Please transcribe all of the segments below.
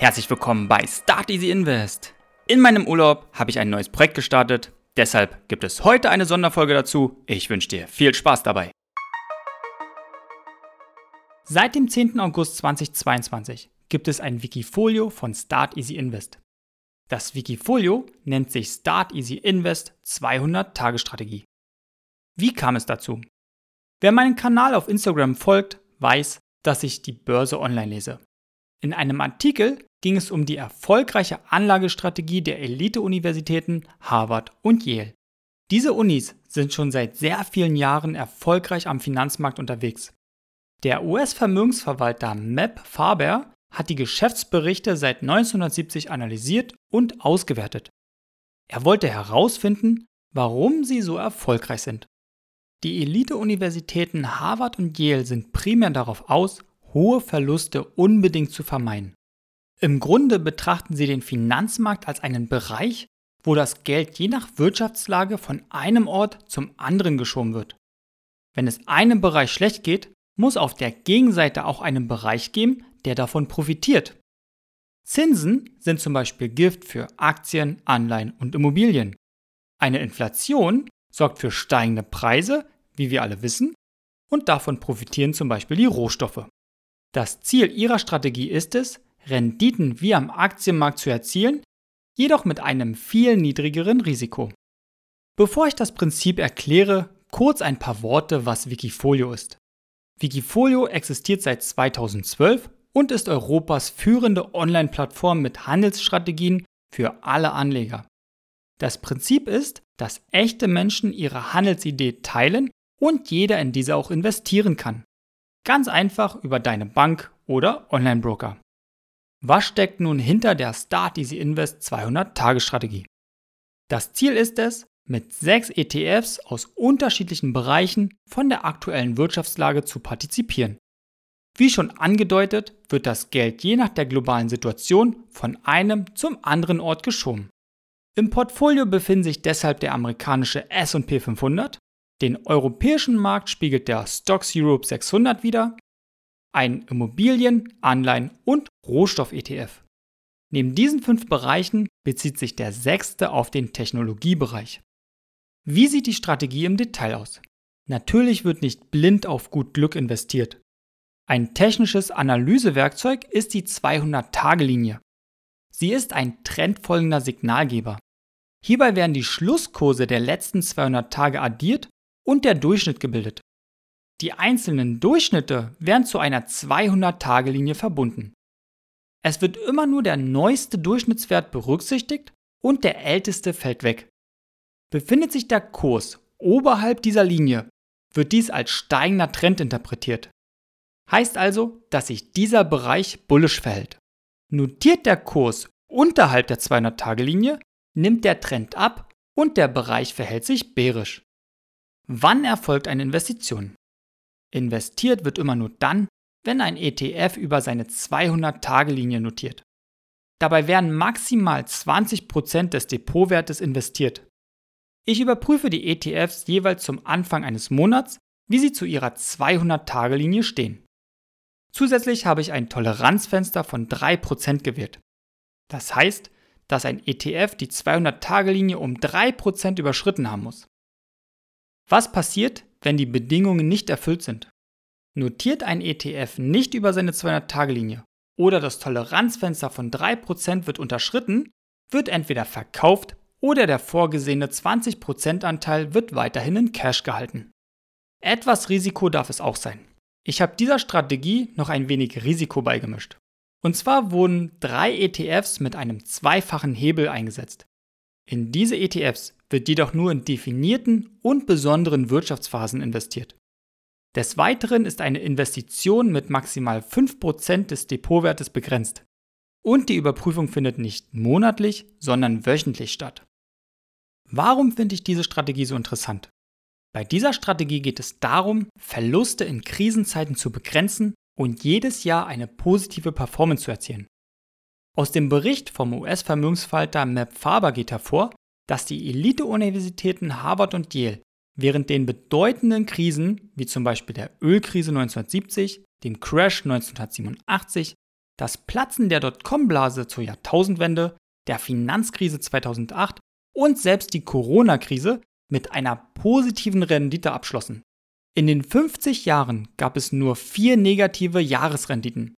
Herzlich willkommen bei Start Easy Invest. In meinem Urlaub habe ich ein neues Projekt gestartet, deshalb gibt es heute eine Sonderfolge dazu. Ich wünsche dir viel Spaß dabei. Seit dem 10. August 2022 gibt es ein Wikifolio von Start Easy Invest. Das Wikifolio nennt sich Start Easy Invest 200 Tage Strategie. Wie kam es dazu? Wer meinen Kanal auf Instagram folgt, weiß, dass ich die Börse online lese. In einem Artikel ging es um die erfolgreiche Anlagestrategie der Elite-Universitäten Harvard und Yale. Diese Unis sind schon seit sehr vielen Jahren erfolgreich am Finanzmarkt unterwegs. Der US-Vermögensverwalter Map Faber hat die Geschäftsberichte seit 1970 analysiert und ausgewertet. Er wollte herausfinden, warum sie so erfolgreich sind. Die Elite-Universitäten Harvard und Yale sind primär darauf aus, hohe Verluste unbedingt zu vermeiden. Im Grunde betrachten sie den Finanzmarkt als einen Bereich, wo das Geld je nach Wirtschaftslage von einem Ort zum anderen geschoben wird. Wenn es einem Bereich schlecht geht, muss auf der Gegenseite auch einen Bereich geben, der davon profitiert. Zinsen sind zum Beispiel Gift für Aktien, Anleihen und Immobilien. Eine Inflation sorgt für steigende Preise, wie wir alle wissen, und davon profitieren zum Beispiel die Rohstoffe. Das Ziel ihrer Strategie ist es, Renditen wie am Aktienmarkt zu erzielen, jedoch mit einem viel niedrigeren Risiko. Bevor ich das Prinzip erkläre, kurz ein paar Worte, was Wikifolio ist. Wikifolio existiert seit 2012 und ist Europas führende Online-Plattform mit Handelsstrategien für alle Anleger. Das Prinzip ist, dass echte Menschen ihre Handelsidee teilen und jeder in diese auch investieren kann. Ganz einfach über deine Bank oder Online-Broker. Was steckt nun hinter der Start Easy Invest 200 Tagesstrategie? Das Ziel ist es, mit sechs ETFs aus unterschiedlichen Bereichen von der aktuellen Wirtschaftslage zu partizipieren. Wie schon angedeutet, wird das Geld je nach der globalen Situation von einem zum anderen Ort geschoben. Im Portfolio befinden sich deshalb der amerikanische SP 500, den europäischen Markt spiegelt der Stocks Europe 600 wider, ein Immobilien-, Anleihen- und Rohstoff-ETF. Neben diesen fünf Bereichen bezieht sich der sechste auf den Technologiebereich. Wie sieht die Strategie im Detail aus? Natürlich wird nicht blind auf gut Glück investiert. Ein technisches Analysewerkzeug ist die 200-Tage-Linie. Sie ist ein trendfolgender Signalgeber. Hierbei werden die Schlusskurse der letzten 200 Tage addiert und der Durchschnitt gebildet. Die einzelnen Durchschnitte werden zu einer 200-Tage-Linie verbunden. Es wird immer nur der neueste Durchschnittswert berücksichtigt und der älteste fällt weg. Befindet sich der Kurs oberhalb dieser Linie, wird dies als steigender Trend interpretiert. Heißt also, dass sich dieser Bereich bullisch verhält. Notiert der Kurs unterhalb der 200-Tage-Linie, nimmt der Trend ab und der Bereich verhält sich bärisch. Wann erfolgt eine Investition? Investiert wird immer nur dann, wenn ein ETF über seine 200-Tage-Linie notiert. Dabei werden maximal 20% des Depotwertes investiert. Ich überprüfe die ETFs jeweils zum Anfang eines Monats, wie sie zu ihrer 200-Tage-Linie stehen. Zusätzlich habe ich ein Toleranzfenster von 3% gewählt. Das heißt, dass ein ETF die 200-Tage-Linie um 3% überschritten haben muss. Was passiert, wenn die Bedingungen nicht erfüllt sind? Notiert ein ETF nicht über seine 200-Tage-Linie oder das Toleranzfenster von 3% wird unterschritten, wird entweder verkauft oder der vorgesehene 20% Anteil wird weiterhin in Cash gehalten. Etwas Risiko darf es auch sein. Ich habe dieser Strategie noch ein wenig Risiko beigemischt. Und zwar wurden drei ETFs mit einem zweifachen Hebel eingesetzt. In diese ETFs wird jedoch nur in definierten und besonderen Wirtschaftsphasen investiert. Des Weiteren ist eine Investition mit maximal 5% des Depotwertes begrenzt. Und die Überprüfung findet nicht monatlich, sondern wöchentlich statt. Warum finde ich diese Strategie so interessant? Bei dieser Strategie geht es darum, Verluste in Krisenzeiten zu begrenzen und jedes Jahr eine positive Performance zu erzielen. Aus dem Bericht vom US-Vermögensverwalter Map Faber geht hervor, dass die Elite-Universitäten Harvard und Yale während den bedeutenden Krisen, wie zum Beispiel der Ölkrise 1970, dem Crash 1987, das Platzen der Dotcom-Blase zur Jahrtausendwende, der Finanzkrise 2008 und selbst die Corona-Krise mit einer positiven Rendite abschlossen. In den 50 Jahren gab es nur vier negative Jahresrenditen.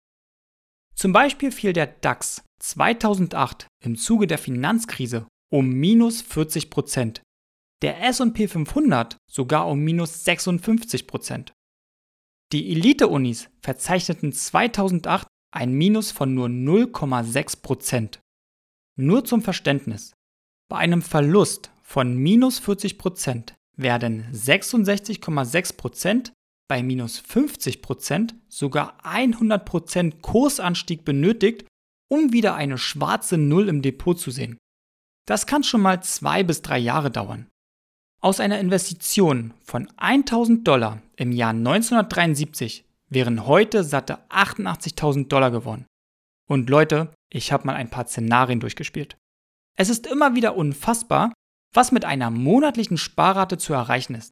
Zum Beispiel fiel der DAX 2008 im Zuge der Finanzkrise um minus 40 Prozent, der SP 500 sogar um minus 56 Prozent. Die Elite-Unis verzeichneten 2008 ein Minus von nur 0,6 Prozent. Nur zum Verständnis. Bei einem Verlust von minus 40 Prozent werden 66,6 Prozent bei minus 50 Prozent sogar 100 Prozent Kursanstieg benötigt, um wieder eine schwarze Null im Depot zu sehen. Das kann schon mal zwei bis drei Jahre dauern. Aus einer Investition von 1000 Dollar im Jahr 1973 wären heute satte 88.000 Dollar geworden. Und Leute, ich habe mal ein paar Szenarien durchgespielt. Es ist immer wieder unfassbar, was mit einer monatlichen Sparrate zu erreichen ist.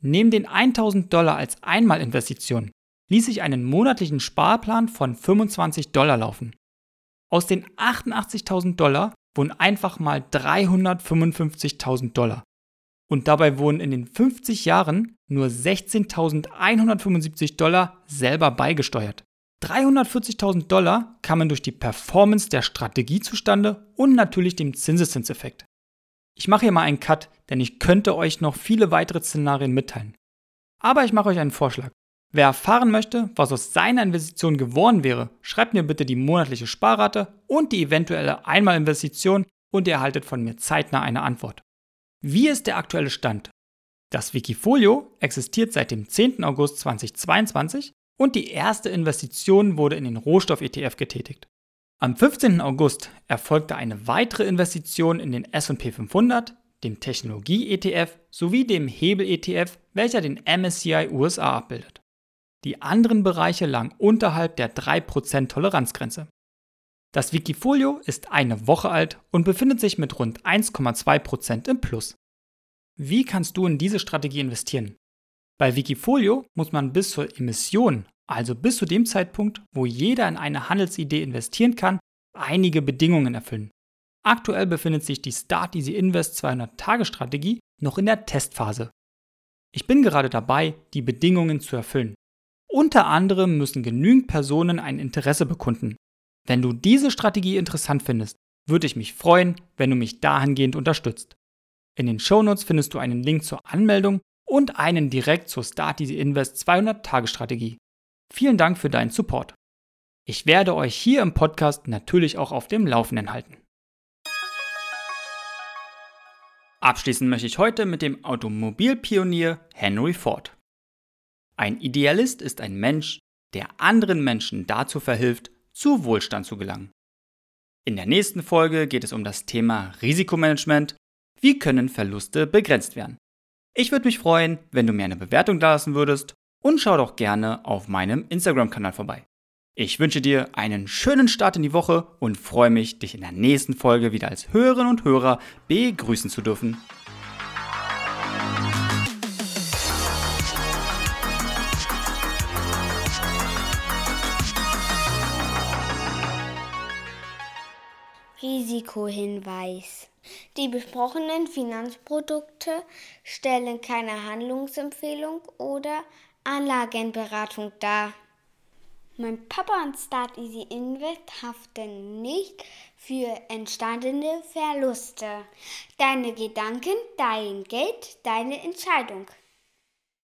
Neben den 1000 Dollar als Einmalinvestition ließ sich einen monatlichen Sparplan von 25 Dollar laufen. Aus den 88.000 Dollar wurden einfach mal 355.000 Dollar. Und dabei wurden in den 50 Jahren nur 16.175 Dollar selber beigesteuert. 340.000 Dollar kamen durch die Performance der Strategie zustande und natürlich dem Zinseszinseffekt. Ich mache hier mal einen Cut, denn ich könnte euch noch viele weitere Szenarien mitteilen. Aber ich mache euch einen Vorschlag. Wer erfahren möchte, was aus seiner Investition geworden wäre, schreibt mir bitte die monatliche Sparrate und die eventuelle Einmalinvestition und ihr erhaltet von mir zeitnah eine Antwort. Wie ist der aktuelle Stand? Das Wikifolio existiert seit dem 10. August 2022 und die erste Investition wurde in den Rohstoff-ETF getätigt. Am 15. August erfolgte eine weitere Investition in den SP 500, dem Technologie-ETF sowie dem Hebel-ETF, welcher den MSCI USA abbildet. Die anderen Bereiche lagen unterhalb der 3% Toleranzgrenze. Das Wikifolio ist eine Woche alt und befindet sich mit rund 1,2% im Plus. Wie kannst du in diese Strategie investieren? Bei Wikifolio muss man bis zur Emission also bis zu dem Zeitpunkt, wo jeder in eine Handelsidee investieren kann, einige Bedingungen erfüllen. Aktuell befindet sich die Start Easy Invest 200 Tage Strategie noch in der Testphase. Ich bin gerade dabei, die Bedingungen zu erfüllen. Unter anderem müssen genügend Personen ein Interesse bekunden. Wenn du diese Strategie interessant findest, würde ich mich freuen, wenn du mich dahingehend unterstützt. In den Shownotes findest du einen Link zur Anmeldung und einen direkt zur Start Easy Invest 200 Tage Strategie. Vielen Dank für deinen Support. Ich werde euch hier im Podcast natürlich auch auf dem Laufenden halten. Abschließen möchte ich heute mit dem Automobilpionier Henry Ford. Ein Idealist ist ein Mensch, der anderen Menschen dazu verhilft, zu Wohlstand zu gelangen. In der nächsten Folge geht es um das Thema Risikomanagement. Wie können Verluste begrenzt werden? Ich würde mich freuen, wenn du mir eine Bewertung dalassen würdest und schau doch gerne auf meinem Instagram-Kanal vorbei. Ich wünsche dir einen schönen Start in die Woche und freue mich, dich in der nächsten Folge wieder als Hörerinnen und Hörer begrüßen zu dürfen. Risikohinweis. Die besprochenen Finanzprodukte stellen keine Handlungsempfehlung oder Anlagenberatung dar. Mein Papa und Start Easy Invest haften nicht für entstandene Verluste. Deine Gedanken, dein Geld, deine Entscheidung.